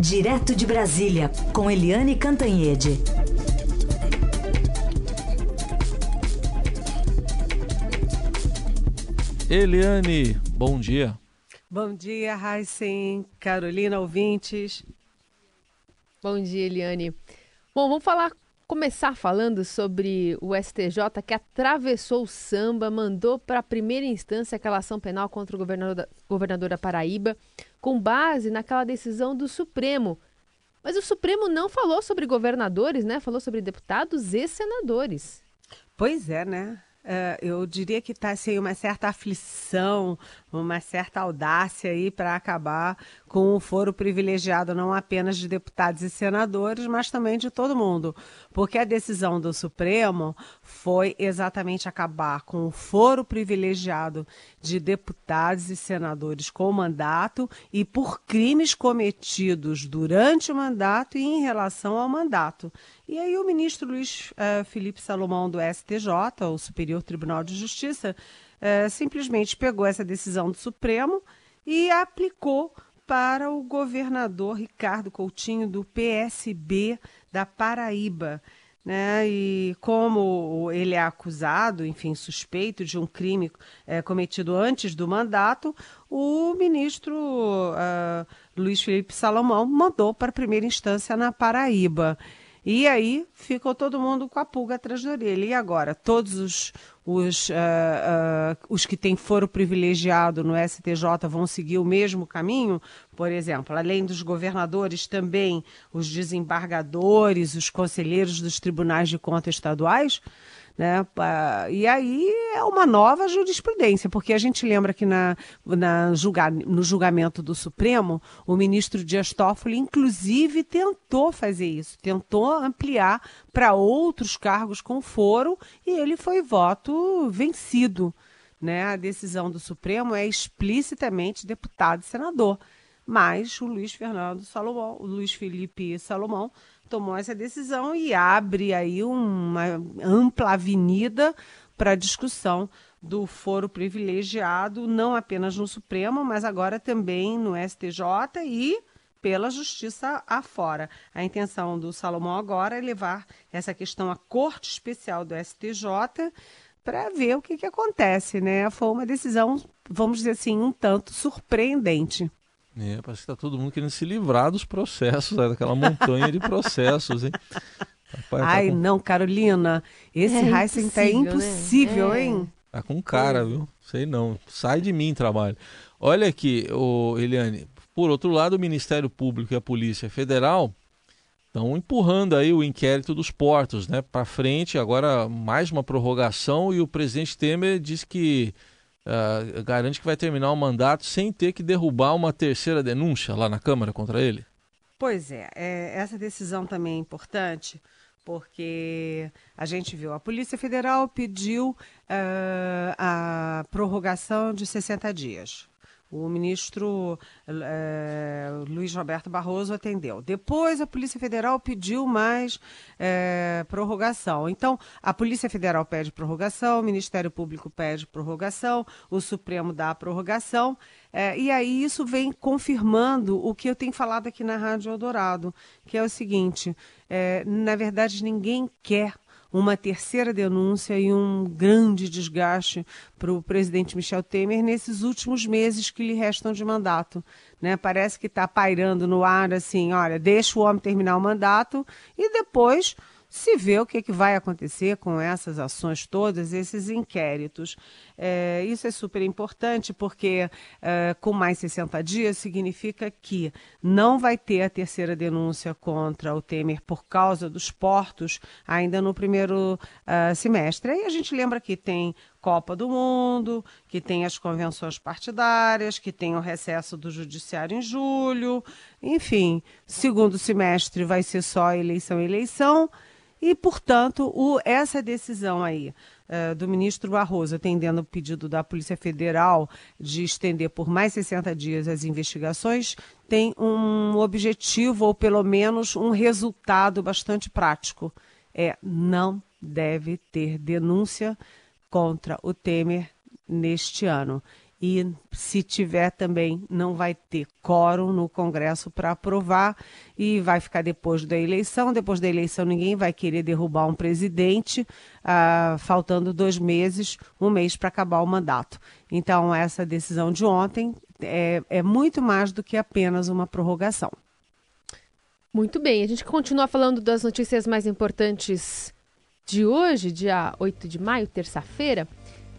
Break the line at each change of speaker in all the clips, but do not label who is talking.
Direto de Brasília, com Eliane Cantanhede.
Eliane, bom dia.
Bom dia, Raíssen, Carolina, ouvintes.
Bom dia, Eliane. Bom, vamos falar, começar falando sobre o STJ que atravessou o samba, mandou para a primeira instância aquela ação penal contra o governador da, governador da Paraíba, com base naquela decisão do Supremo. Mas o Supremo não falou sobre governadores, né? Falou sobre deputados e senadores.
Pois é, né? Uh, eu diria que está assim, uma certa aflição, uma certa audácia aí para acabar com o foro privilegiado não apenas de deputados e senadores, mas também de todo mundo. Porque a decisão do Supremo foi exatamente acabar com o foro privilegiado de deputados e senadores com mandato e por crimes cometidos durante o mandato e em relação ao mandato. E aí o ministro Luiz uh, Felipe Salomão do STJ, o Superior Tribunal de Justiça, uh, simplesmente pegou essa decisão do Supremo e aplicou para o governador Ricardo Coutinho do PSB da Paraíba. Né? E como ele é acusado, enfim, suspeito de um crime é, cometido antes do mandato, o ministro uh, Luiz Felipe Salomão mandou para primeira instância na Paraíba. E aí ficou todo mundo com a pulga atrás da orelha. E agora? Todos os, os, uh, uh, os que têm foro privilegiado no STJ vão seguir o mesmo caminho? Por exemplo, além dos governadores, também os desembargadores, os conselheiros dos tribunais de contas estaduais? Né? E aí é uma nova jurisprudência, porque a gente lembra que na, na julga, no julgamento do Supremo, o ministro Dias Toffoli, inclusive, tentou fazer isso, tentou ampliar para outros cargos com foro e ele foi voto vencido. Né? A decisão do Supremo é explicitamente deputado e senador. Mas o Luiz Fernando Salomão, o Luiz Felipe Salomão, tomou essa decisão e abre aí uma ampla avenida para discussão do foro privilegiado, não apenas no Supremo, mas agora também no STJ e pela justiça afora. A intenção do Salomão agora é levar essa questão à Corte Especial do STJ para ver o que, que acontece, né? Foi uma decisão, vamos dizer assim, um tanto surpreendente.
É, parece que está todo mundo querendo se livrar dos processos, né? daquela montanha de processos, hein?
Rapaz, tá Ai, tá com... não, Carolina, esse é Heisen tá impossível, né? hein?
Tá com cara, viu? Sei não. Sai de mim, trabalho. Olha aqui, ô, Eliane. Por outro lado, o Ministério Público e a Polícia Federal estão empurrando aí o inquérito dos portos, né, para frente. Agora mais uma prorrogação e o presidente Temer diz que uh, garante que vai terminar o mandato sem ter que derrubar uma terceira denúncia lá na Câmara contra ele?
Pois é, é essa decisão também é importante porque a gente viu, a Polícia Federal pediu uh, a prorrogação de 60 dias. O ministro é, Luiz Roberto Barroso atendeu. Depois a Polícia Federal pediu mais é, prorrogação. Então, a Polícia Federal pede prorrogação, o Ministério Público pede prorrogação, o Supremo dá a prorrogação. É, e aí isso vem confirmando o que eu tenho falado aqui na Rádio Eldorado, que é o seguinte: na verdade, ninguém quer uma terceira denúncia e um grande desgaste para o presidente Michel Temer nesses últimos meses que lhe restam de mandato. Né? Parece que está pairando no ar assim, olha, deixa o homem terminar o mandato e depois se vê o que, que vai acontecer com essas ações todas, esses inquéritos. É, isso é super importante porque é, com mais 60 dias significa que não vai ter a terceira denúncia contra o Temer por causa dos portos ainda no primeiro uh, semestre. Aí a gente lembra que tem Copa do Mundo, que tem as convenções partidárias, que tem o recesso do Judiciário em julho, enfim, segundo semestre vai ser só eleição eleição. E, portanto, o, essa decisão aí uh, do ministro Barroso, atendendo o pedido da Polícia Federal de estender por mais 60 dias as investigações, tem um objetivo, ou pelo menos um resultado bastante prático. É não deve ter denúncia contra o Temer neste ano. E se tiver também não vai ter quórum no Congresso para aprovar e vai ficar depois da eleição. Depois da eleição ninguém vai querer derrubar um presidente, ah, faltando dois meses, um mês para acabar o mandato. Então essa decisão de ontem é, é muito mais do que apenas uma prorrogação.
Muito bem, a gente continua falando das notícias mais importantes de hoje, dia 8 de maio, terça-feira.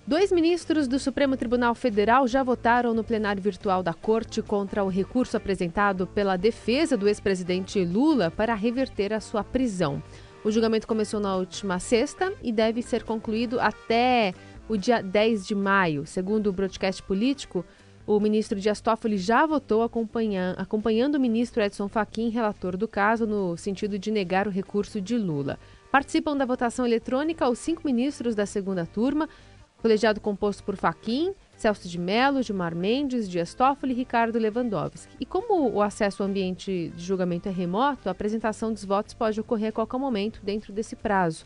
Dois ministros do Supremo Tribunal Federal já votaram no plenário virtual da Corte contra o recurso apresentado pela defesa do ex-presidente Lula para reverter a sua prisão. O julgamento começou na última sexta e deve ser concluído até o dia 10 de maio. Segundo o broadcast político, o ministro Dias Toffoli já votou acompanhando, o ministro Edson Fachin, relator do caso, no sentido de negar o recurso de Lula. Participam da votação eletrônica os cinco ministros da segunda turma, colegiado composto por Faquim, Celso de Mello, Gilmar Mendes, Dias Toffoli e Ricardo Lewandowski. E como o acesso ao ambiente de julgamento é remoto, a apresentação dos votos pode ocorrer a qualquer momento dentro desse prazo.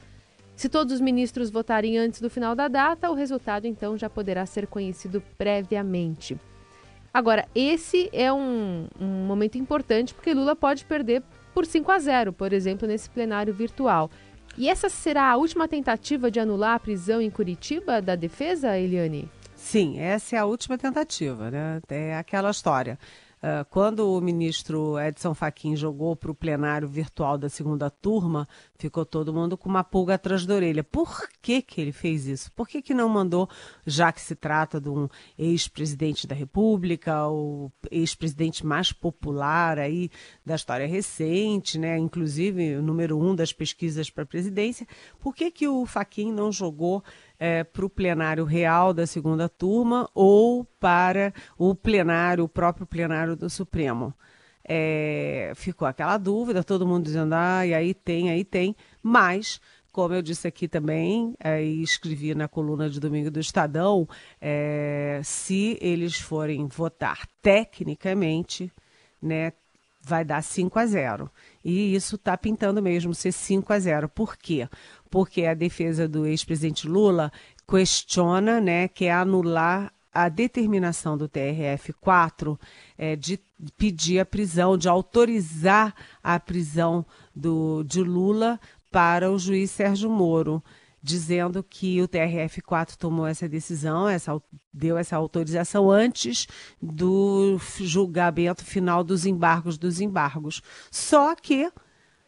Se todos os ministros votarem antes do final da data, o resultado então já poderá ser conhecido previamente. Agora, esse é um, um momento importante porque Lula pode perder por 5 a 0, por exemplo, nesse plenário virtual. E essa será a última tentativa de anular a prisão em Curitiba da defesa, Eliane?
Sim, essa é a última tentativa, né? É aquela história. Uh, quando o ministro Edson Fachin jogou para o plenário virtual da segunda turma, ficou todo mundo com uma pulga atrás da orelha. Por que, que ele fez isso? Por que, que não mandou, já que se trata de um ex-presidente da República, o ex-presidente mais popular aí da história recente, né? inclusive o número um das pesquisas para a presidência, por que, que o Fachin não jogou é, para o plenário real da segunda turma ou para o plenário, o próprio plenário do Supremo. É, ficou aquela dúvida, todo mundo dizendo, ah, e aí tem, aí tem, mas como eu disse aqui também, é, e escrevi na coluna de domingo do Estadão, é, se eles forem votar tecnicamente, né, vai dar 5 a 0. E isso está pintando mesmo ser 5 a 0. Por quê? Porque a defesa do ex-presidente Lula questiona, né, que é anular a determinação do TRF-4 é, de pedir a prisão, de autorizar a prisão do, de Lula para o juiz Sérgio Moro dizendo que o TRF4 tomou essa decisão, essa, deu essa autorização antes do julgamento final dos embargos dos embargos. Só que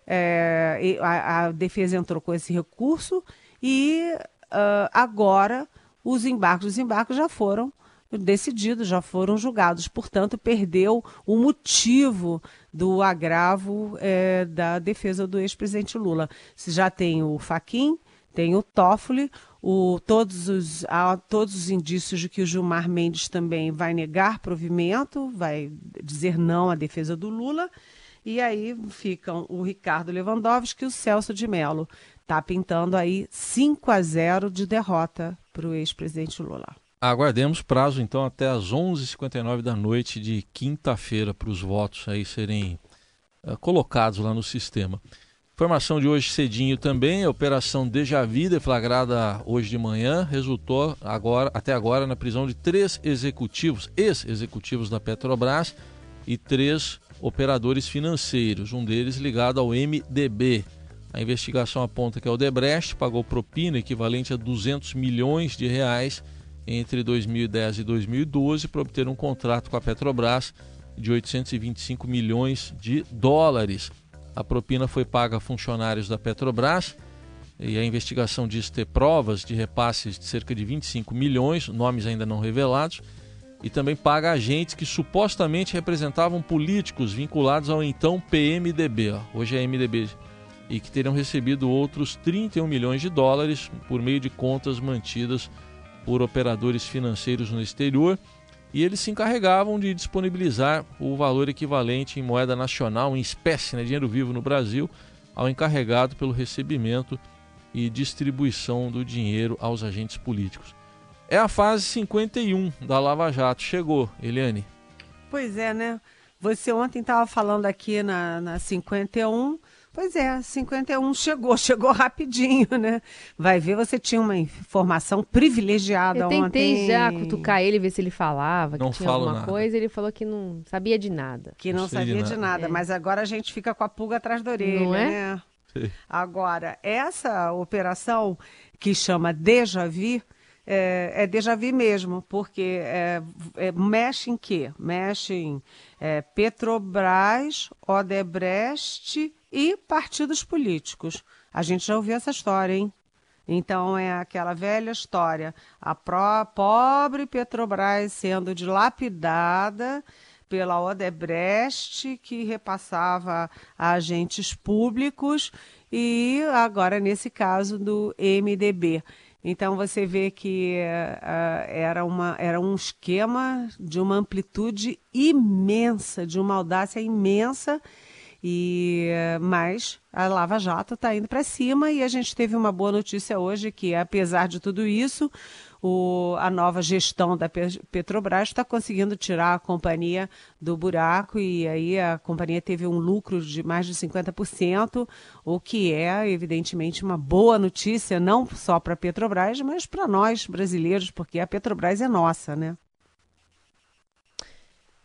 é, a, a, defesa entrou com esse recurso e uh, agora os embargos, os embargos já foram decididos, já foram julgados. Portanto, perdeu o motivo do agravo é, da defesa do ex-presidente Lula. Já tem o Faquin, tem o Toffoli, o, todos, os, há todos os indícios de que o Gilmar Mendes também vai negar provimento, vai dizer não à defesa do Lula. E aí ficam o Ricardo Lewandowski e o Celso de Mello. Está pintando aí 5 a 0 de derrota para o ex-presidente Lula.
Aguardemos prazo então até às 11h59 da noite de quinta-feira para os votos aí serem uh, colocados lá no sistema. Informação de hoje cedinho também, a operação Deja Vida, flagrada hoje de manhã, resultou agora, até agora na prisão de três executivos, ex-executivos da Petrobras e três operadores financeiros, um deles ligado ao MDB. A investigação aponta que a Odebrecht pagou propina equivalente a 200 milhões de reais entre 2010 e 2012 para obter um contrato com a Petrobras de 825 milhões de dólares. A propina foi paga a funcionários da Petrobras e a investigação diz ter provas de repasses de cerca de 25 milhões, nomes ainda não revelados, e também paga agentes que supostamente representavam políticos vinculados ao então PMDB, ó, hoje é MDB, e que teriam recebido outros 31 milhões de dólares por meio de contas mantidas por operadores financeiros no exterior e eles se encarregavam de disponibilizar o valor equivalente em moeda nacional, em espécie, né, dinheiro vivo no Brasil, ao encarregado pelo recebimento e distribuição do dinheiro aos agentes políticos. É a fase 51 da Lava Jato. Chegou, Eliane.
Pois é, né? Você ontem estava falando aqui na, na 51 Pois é, 51 chegou, chegou rapidinho, né? Vai ver, você tinha uma informação privilegiada
Eu tentei
ontem.
já cutucar ele, ver se ele falava,
Não
que tinha alguma
nada.
coisa, ele falou que não sabia de nada.
Que não
Não de
sabia de
nada.
nada,
É.
mas agora a gente fica com a pulga atrás da orelha,
Não é?
né?
Sim.
Agora, essa operação que chama Deja Vu, é, é déjà vu mesmo, porque é, é- mexe em quê? Mexe em é, Petrobras, Odebrecht e partidos políticos. A gente já ouviu essa história, hein? Então é aquela velha história, a pró- pobre Petrobras sendo dilapidada pela Odebrecht, que repassava a agentes públicos, e agora nesse caso do MDB. Então você vê que ah, era, uma, era um esquema de uma amplitude imensa, de uma audácia imensa, e mas a Lava Jato está indo para cima e a gente teve uma boa notícia hoje que, apesar de tudo isso, o- a nova gestão da Pe- Petrobras está conseguindo tirar a companhia do buraco e aí a companhia teve um lucro de mais de 50%, o que é evidentemente uma boa notícia não só para a Petrobras, mas para nós brasileiros, porque a Petrobras é nossa, né?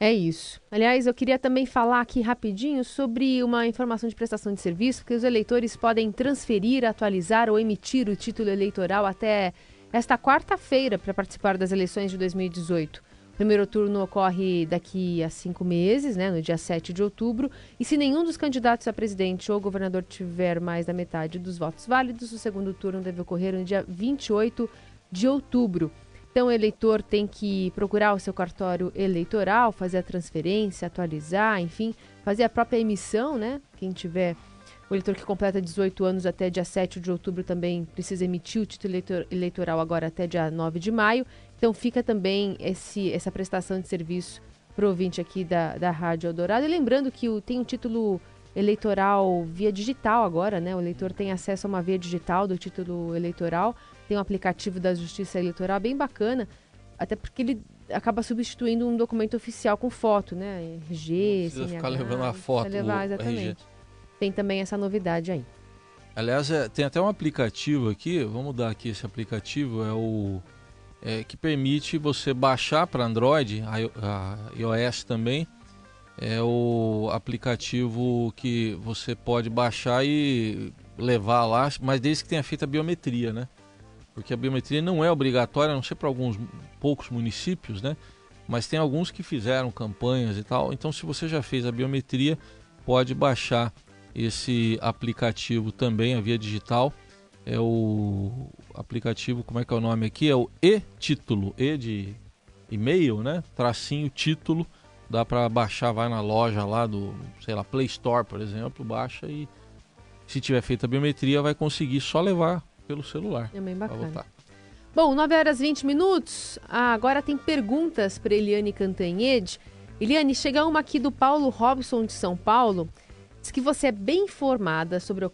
É isso. Aliás, eu queria também falar aqui rapidinho sobre uma informação de prestação de serviço, que os eleitores podem transferir, atualizar ou emitir o título eleitoral até esta quarta-feira para participar das eleições de 2018. O primeiro turno ocorre daqui a cinco meses, né, no dia 7 de outubro, e se nenhum dos candidatos a presidente ou governador tiver mais da metade dos votos válidos, o segundo turno deve ocorrer no dia 28 de outubro. Então, o eleitor tem que procurar o seu cartório eleitoral, fazer a transferência, atualizar, enfim, fazer a própria emissão, né? Quem tiver o eleitor que completa 18 anos até dia 7 de outubro também precisa emitir o título eleitor- eleitoral agora até dia 9 de maio. Então, fica também esse, essa prestação de serviço para o ouvinte aqui da, da Rádio Eldorado. E lembrando que o, tem um título eleitoral via digital agora, né? O eleitor tem acesso a uma via digital do título eleitoral tem um aplicativo da Justiça Eleitoral bem bacana, até porque ele acaba substituindo um documento oficial com foto, né? RG,
Precisa
CNH,
ficar levando a
não
foto,
levar,
o
exatamente.
RG.
Tem também essa novidade aí.
Aliás, é, tem até um aplicativo aqui, vamos dar aqui esse aplicativo, é o é, que permite você baixar para Android, I- a iOS também, é o aplicativo que você pode baixar e levar lá, mas desde que tenha feito a biometria, né? Porque a biometria não é obrigatória, a não ser para alguns poucos municípios, né? Mas tem alguns que fizeram campanhas e tal. Então, se você já fez a biometria, pode baixar esse aplicativo também, a via digital. É o aplicativo, como é que é o nome aqui? É o e-título, e de e-mail, né? Tracinho título. Dá para baixar, vai na loja lá do, sei lá, Play Store, por exemplo, baixa e se tiver feito a biometria, vai conseguir só levar pelo celular.
É bem bacana. Bom, 9 horas e 20 minutos. Ah, agora tem perguntas para Eliane Cantanhede. Eliane, chega uma aqui do Paulo Robson de São Paulo. Diz que você é bem informada sobre o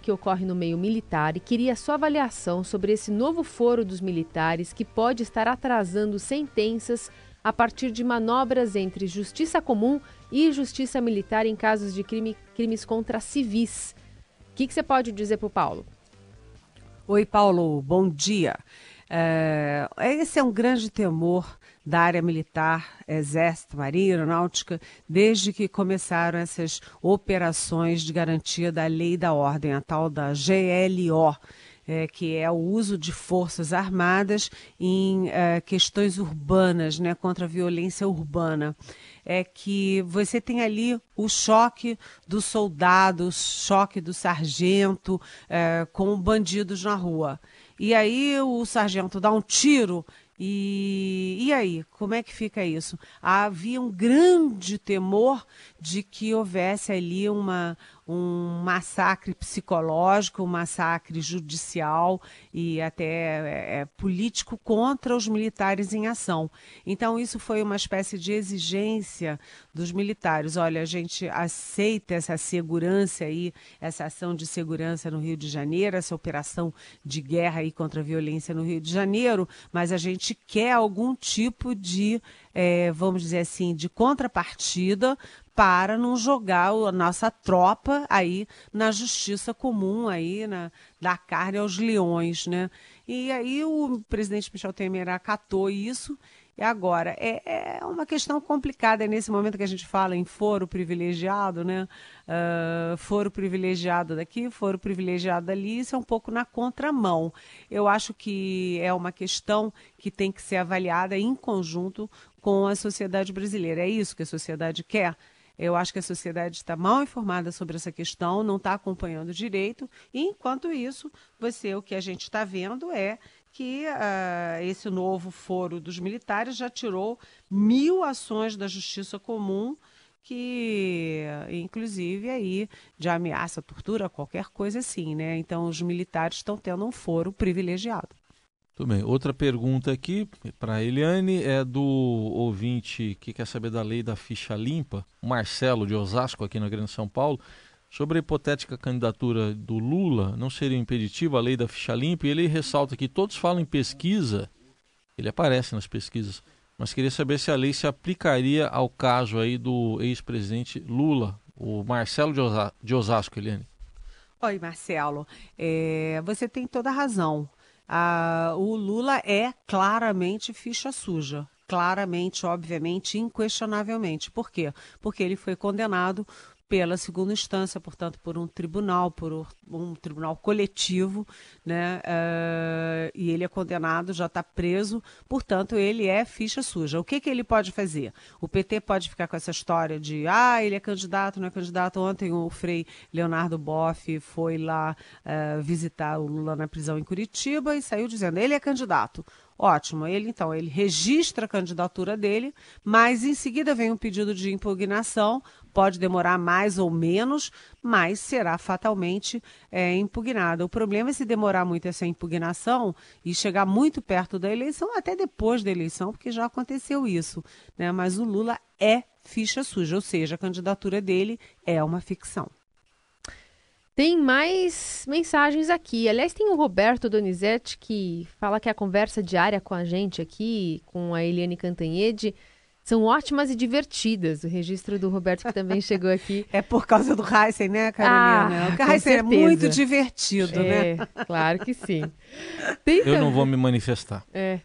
que ocorre no meio militar e queria sua avaliação sobre esse novo foro dos militares que pode estar atrasando sentenças a partir de manobras entre justiça comum e justiça militar em casos de crime- crimes contra civis. O que, que você pode dizer para o Paulo?
Oi, Paulo, bom dia. É, esse é um grande temor da área militar, Exército, Marinha, Aeronáutica, desde que começaram essas operações de garantia da lei e da ordem, a tal da GLO, é, que é o uso de forças armadas em é, questões urbanas, né, contra a violência urbana. É que você tem ali o choque do soldado, o choque do sargento é, com bandidos na rua. E aí o sargento dá um tiro e, e aí, como é que fica isso? Havia um grande temor de que houvesse ali uma, um massacre psicológico, um massacre judicial e até é, é, político contra os militares em ação. Então, isso foi uma espécie de exigência dos militares. Olha, a gente aceita essa segurança aí, essa ação de segurança no Rio de Janeiro, essa operação de guerra aí contra a violência no Rio de Janeiro, mas a gente quer algum tipo de, é, vamos dizer assim, de contrapartida para não jogar a nossa tropa aí na justiça comum aí na da carne aos leões, né? E aí o presidente Michel Temer acatou isso e agora, é, é uma questão complicada, é nesse momento que a gente fala em foro privilegiado, né? Uh, foro privilegiado daqui, foro privilegiado dali, isso é um pouco na contramão. Eu acho que é uma questão que tem que ser avaliada em conjunto com a sociedade brasileira. É isso que a sociedade quer? Eu acho que a sociedade está mal informada sobre essa questão, não está acompanhando direito, e enquanto isso, você, o que a gente está vendo é que uh, esse novo foro dos militares já tirou mil ações da justiça comum que inclusive aí de ameaça, tortura, qualquer coisa assim, né? Então os militares estão tendo um foro privilegiado.
Tudo bem. Outra pergunta aqui para Eliane é do ouvinte que quer saber da lei da ficha limpa, Marcelo de Osasco, aqui na Grande São Paulo. Sobre a hipotética candidatura do Lula, não seria impeditiva a lei da ficha limpa? E ele ressalta que todos falam em pesquisa, ele aparece nas pesquisas, mas queria saber se a lei se aplicaria ao caso aí do ex-presidente Lula, o Marcelo de, Osasco, Eliane.
Oi, Marcelo. É, você tem toda a razão. O Lula é claramente ficha suja claramente, obviamente, inquestionavelmente. Por quê? Porque ele foi condenado pela segunda instância, portanto, por um tribunal, por um tribunal coletivo, né? Uh, e ele é condenado, já está preso, portanto, ele é ficha suja. O que, que ele pode fazer? O PT pode ficar com essa história de, ah, ele é candidato, não é candidato. Ontem o Frei Leonardo Boff foi lá uh, visitar o Lula na prisão em Curitiba e saiu dizendo, ele é candidato. Ótimo, ele então ele registra a candidatura dele, mas em seguida vem um pedido de impugnação, pode demorar mais ou menos, mas será fatalmente é, impugnada. O problema é se demorar muito essa impugnação e chegar muito perto da eleição, até depois da eleição, porque já aconteceu isso. Né? Mas o Lula é ficha suja, ou seja, a candidatura dele é uma ficção.
Tem mais mensagens aqui. Aliás, tem o Roberto Donizete que fala que a conversa diária com a gente aqui, com a Eliane Cantanhede, são ótimas e divertidas. O registro do Roberto que também chegou aqui.
É por causa do Heisen, né, Carolina? Ah, o Heisen é muito divertido,
é,
né?
Claro que sim.
Tem Eu também... não vou me manifestar.
É.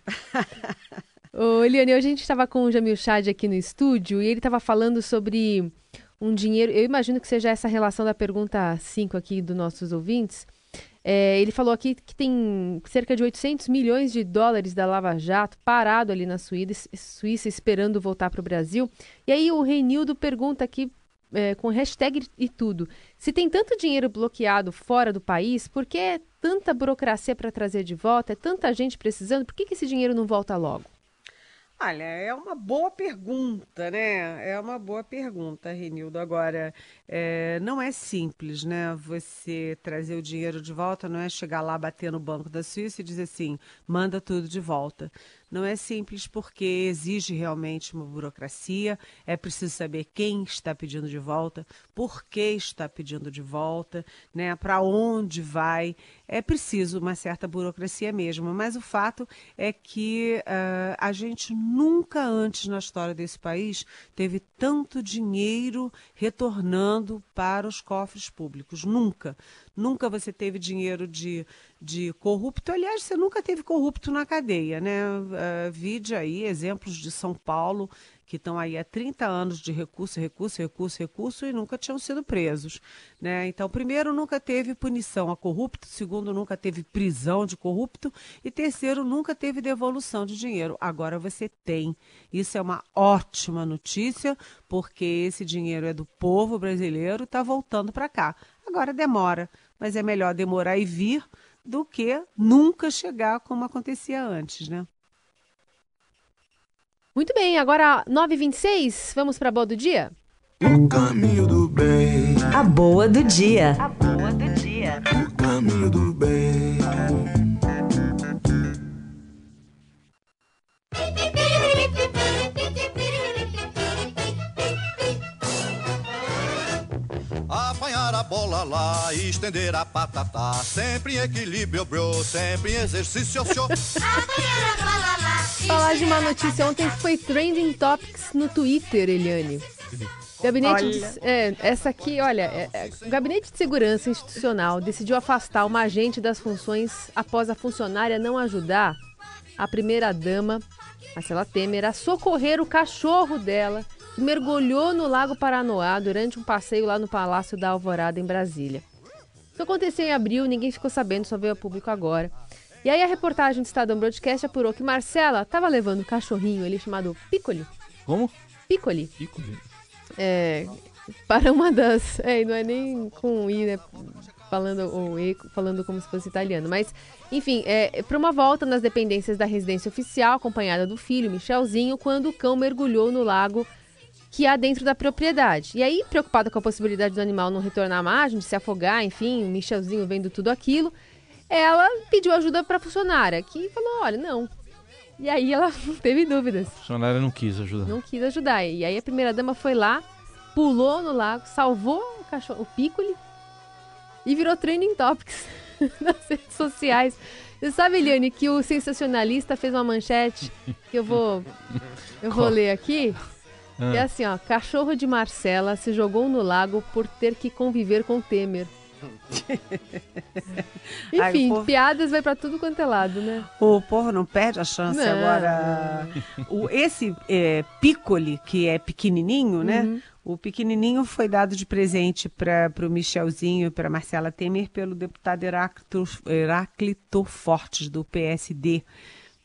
Ô, Eliane, a gente estava com o Jamil Chad aqui no estúdio e ele estava falando sobre um dinheiro. Eu imagino que seja essa relação da pergunta 5 aqui dos nossos ouvintes. É, ele falou aqui que tem cerca de 800 milhões de dólares da Lava Jato parado ali na Suíça, Suíça esperando voltar para o Brasil. E aí o Renildo pergunta aqui, é, com hashtag e tudo, se tem tanto dinheiro bloqueado fora do país, por que é tanta burocracia para trazer de volta? É tanta gente precisando, por que, que esse dinheiro não volta logo?
Olha, é uma boa pergunta, né? É uma boa pergunta, Renildo. Agora, é, não é simples, né? Você trazer o dinheiro de volta, não é chegar lá, bater no Banco da Suíça e dizer assim, manda tudo de volta. Não é simples porque exige realmente uma burocracia, é preciso saber quem está pedindo de volta, por que está pedindo de volta, né, para onde vai. É preciso uma certa burocracia mesmo, mas o fato é que uh, a gente nunca antes na história desse país teve tanto dinheiro retornando para os cofres públicos. Nunca. Nunca você teve dinheiro de, de corrupto. Aliás, você nunca teve corrupto na cadeia, né? Uh, vide aí exemplos de São Paulo, que estão aí há 30 anos de recurso, recurso, recurso, recurso e nunca tinham sido presos. Né? Então, primeiro, nunca teve punição a corrupto, segundo, nunca teve prisão de corrupto e terceiro, nunca teve devolução de dinheiro. Agora você tem. Isso é uma ótima notícia, porque esse dinheiro é do povo brasileiro e está voltando para cá. Agora demora mas é melhor demorar e vir do que nunca chegar como acontecia antes, né?
Muito bem, agora 9h26, vamos para a boa do dia?
O caminho do bem. A boa do dia. A boa do dia. O caminho do bem.
Bola lá e estender a patata. Sempre em equilíbrio, bro. Sempre em exercício, show.
Falar de uma notícia ontem que foi trending topics no Twitter, Eliane. Gabinete de, é, essa aqui, olha, é, é, o Gabinete de Segurança Institucional decidiu afastar uma agente das funções após a funcionária não ajudar a primeira-dama, Marcela Temer, a socorrer o cachorro dela, mergulhou no Lago Paranoá durante um passeio lá no Palácio da Alvorada, em Brasília. Isso aconteceu em abril, ninguém ficou sabendo, só veio a público agora. E aí a reportagem do Estadão Broadcast apurou que Marcela estava levando o cachorrinho, ele chamado Piccoli.
Como?
Piccoli.
Piccoli.
É, para uma das. É, não é nem com I, né? Falando, ou e, falando como se fosse italiano. Mas, enfim, é, para uma volta nas dependências da residência oficial, acompanhada do filho, Michelzinho, quando o cão mergulhou no lago que há dentro da propriedade. E aí, preocupada com a possibilidade do animal não retornar à margem, de se afogar, enfim, o Michelzinho vendo tudo aquilo, ela pediu ajuda para a funcionária, que falou: olha, não, e aí ela não teve dúvidas.
A funcionária não quis ajudar.
Não quis ajudar. E aí a primeira dama foi lá, pulou no lago, salvou o cachorro, o Piccoli, e virou trending topics nas redes sociais. Você sabe, Eliane, que o sensacionalista fez uma manchete que eu vou eu vou ler aqui. Ah. É assim, ó, cachorro de Marcela se jogou no lago por ter que conviver com Temer. Enfim, povo... piadas vai para tudo quanto é lado, né?
O povo não perde a chance não. agora. O, esse é, Piccoli, que é pequenininho, né? Uhum. O pequenininho foi dado de presente para o Michelzinho e para Marcela Temer pelo deputado Heráclito, Heráclito Fortes, do PSD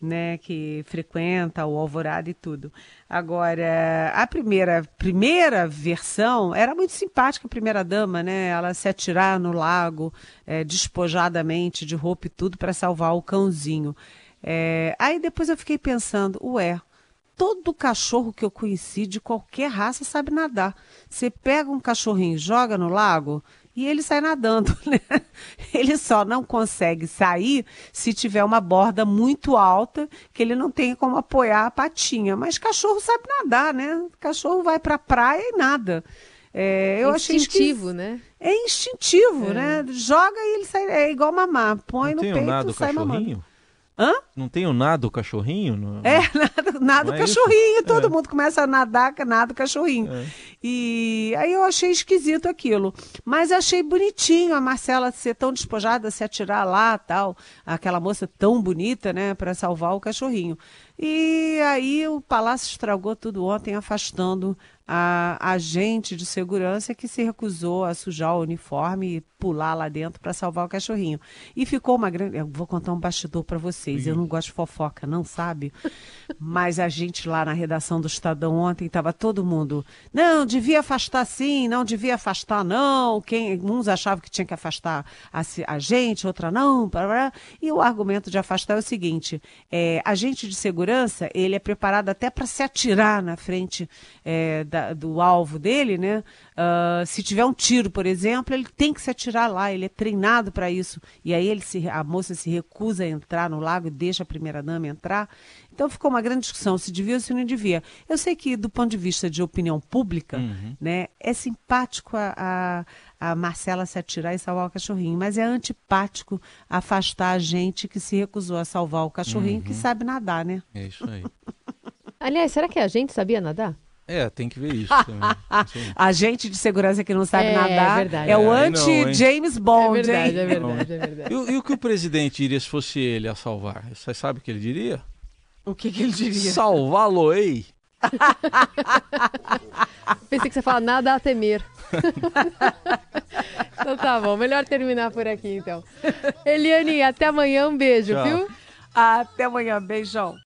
né, que frequenta o Alvorada e tudo. Agora, a primeira, primeira versão era muito simpática, a primeira dama, né? Ela se atirar no lago é, despojadamente, de roupa e tudo, para salvar o cãozinho. É, aí depois eu fiquei pensando, ué, todo cachorro que eu conheci de qualquer raça sabe nadar. Você pega um cachorrinho, joga no lago, e ele sai nadando, né? Ele só não consegue sair se tiver uma borda muito alta, que ele não tem como apoiar a patinha. Mas cachorro sabe nadar, né? Cachorro vai para a praia e nada.
É, eu é instintivo, achei né?
É instintivo, é. né? Joga e ele sai. É igual mamar. Põe
não
no peito e sai mamando.
Hã? Não tem o nado cachorrinho?
É, nada, nada é cachorrinho. Todo é. mundo começa a nadar, nada cachorrinho. É. E aí eu achei esquisito aquilo. Mas achei bonitinho a Marcela ser tão despojada, se atirar lá tal. Aquela moça tão bonita, né, para salvar o cachorrinho. E aí o Palácio estragou tudo ontem, afastando a agente de segurança que se recusou a sujar o uniforme e pular lá dentro para salvar o cachorrinho. E ficou uma grande. Eu vou contar um bastidor para vocês. Eu não gosto de fofoca, não sabe? Mas a gente lá na redação do Estadão ontem estava todo mundo. Não, devia afastar sim, não devia afastar não. Quem, uns achavam que tinha que afastar a, a gente, outra não. E o argumento de afastar é o seguinte: é, agente de segurança ele é preparado até para se atirar na frente é, da, do alvo dele, né? Uh, se tiver um tiro, por exemplo, ele tem que se atirar lá, ele é treinado para isso. E aí ele se, a moça se recusa a entrar no lago e deixa a primeira dama entrar. Então ficou uma grande discussão se devia ou se não devia. Eu sei que, do ponto de vista de opinião pública, uhum. né, é simpático a, a, a, Marcela se atirar e salvar o cachorrinho, mas é antipático afastar a gente que se recusou a salvar o cachorrinho uhum. que sabe nadar, né?
É isso aí.
Aliás, será que a gente sabia nadar?
É, tem que ver isso
a gente de segurança que não sabe é, nadar é, verdade. é o é, anti-James Bond,
é verdade, hein? É verdade, é verdade.
E, e, o que o presidente iria se fosse ele a salvar? Você sabe o que ele diria?
O que, que ele diria?
Salvá-lo-ei.
Pensei que você fala nada a temer. então tá bom, melhor terminar por aqui então. Eliane, até amanhã, um beijo, Tchau. viu?
Até amanhã, beijão.